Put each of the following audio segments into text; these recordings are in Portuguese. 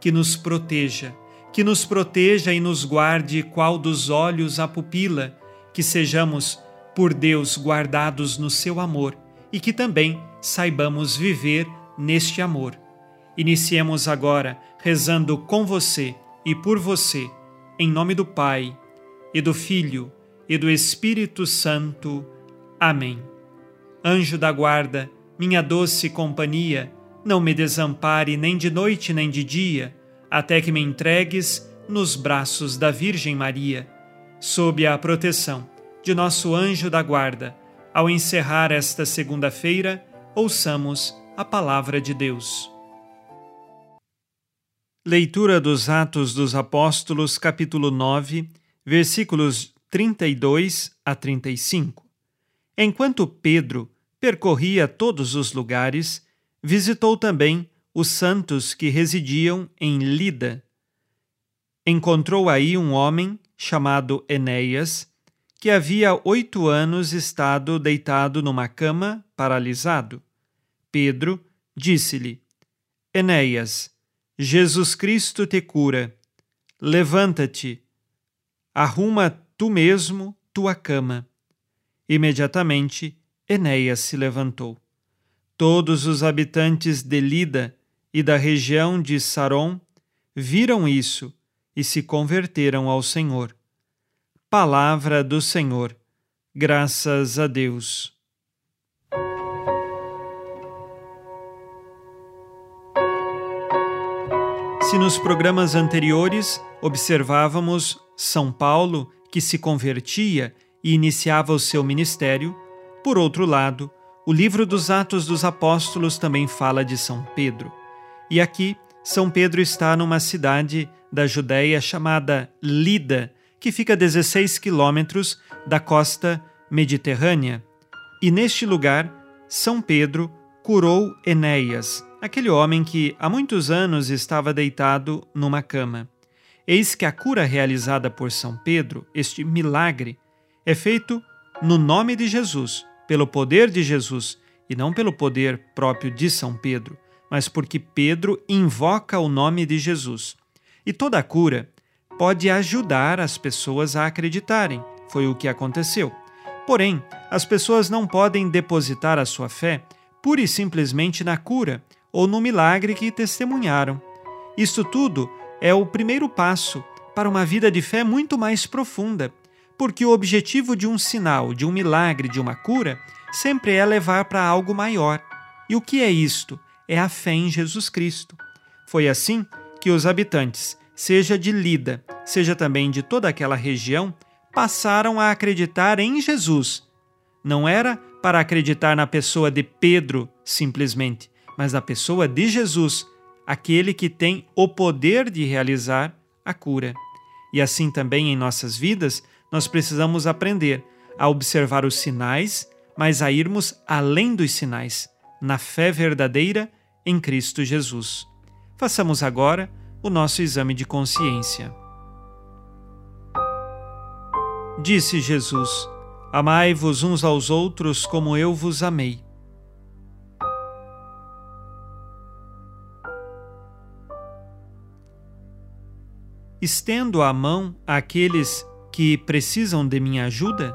que nos proteja, que nos proteja e nos guarde qual dos olhos a pupila, que sejamos, por Deus, guardados no seu amor e que também saibamos viver neste amor. Iniciemos agora rezando com você e por você, em nome do Pai, e do Filho, e do Espírito Santo. Amém. Anjo da guarda, minha doce companhia, não me desampare nem de noite nem de dia, até que me entregues nos braços da Virgem Maria. Sob a proteção de nosso anjo da guarda, ao encerrar esta segunda-feira, ouçamos a palavra de Deus. Leitura dos Atos dos Apóstolos, capítulo 9, versículos 32 a 35. Enquanto Pedro percorria todos os lugares, visitou também os santos que residiam em Lida. Encontrou aí um homem chamado Enéas, que havia oito anos estado deitado numa cama, paralisado. Pedro disse-lhe: Enéas, Jesus Cristo te cura. Levanta-te, arruma tu mesmo tua cama. Imediatamente, Enéas se levantou. Todos os habitantes de Lida e da região de Saron viram isso e se converteram ao Senhor. Palavra do Senhor. Graças a Deus. Se nos programas anteriores observávamos São Paulo que se convertia e iniciava o seu ministério, por outro lado, o livro dos Atos dos Apóstolos também fala de São Pedro. E aqui, São Pedro está numa cidade da Judéia chamada Lida, que fica a 16 quilômetros da costa mediterrânea. E neste lugar, São Pedro curou Enéas, aquele homem que há muitos anos estava deitado numa cama. Eis que a cura realizada por São Pedro, este milagre, é feito no nome de Jesus, pelo poder de Jesus, e não pelo poder próprio de São Pedro, mas porque Pedro invoca o nome de Jesus. E toda cura pode ajudar as pessoas a acreditarem. Foi o que aconteceu. Porém, as pessoas não podem depositar a sua fé pura e simplesmente na cura ou no milagre que testemunharam. Isto tudo é o primeiro passo para uma vida de fé muito mais profunda, porque o objetivo de um sinal, de um milagre, de uma cura, sempre é levar para algo maior. E o que é isto? É a fé em Jesus Cristo. Foi assim que os habitantes seja de Lida, seja também de toda aquela região, passaram a acreditar em Jesus. Não era para acreditar na pessoa de Pedro simplesmente, mas na pessoa de Jesus, aquele que tem o poder de realizar a cura. E assim também em nossas vidas, nós precisamos aprender a observar os sinais, mas a irmos além dos sinais, na fé verdadeira em Cristo Jesus. Façamos agora o nosso exame de consciência. Disse Jesus: Amai-vos uns aos outros como eu vos amei. Estendo a mão àqueles que precisam de minha ajuda?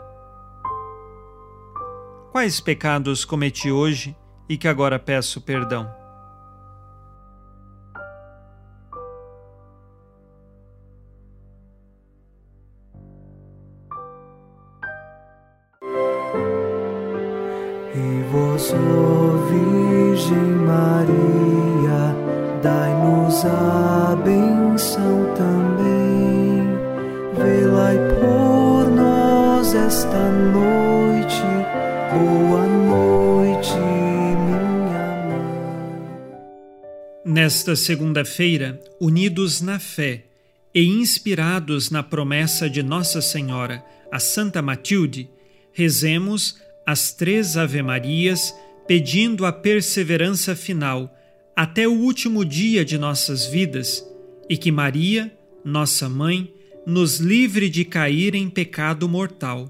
Quais pecados cometi hoje e que agora peço perdão? E vós, Virgem Maria. Esta noite. Boa noite, minha mãe. Nesta segunda-feira, unidos na fé e inspirados na promessa de Nossa Senhora, a Santa Matilde, rezemos as três Ave-Marias, pedindo a perseverança final até o último dia de nossas vidas e que Maria, nossa mãe, nos livre de cair em pecado mortal.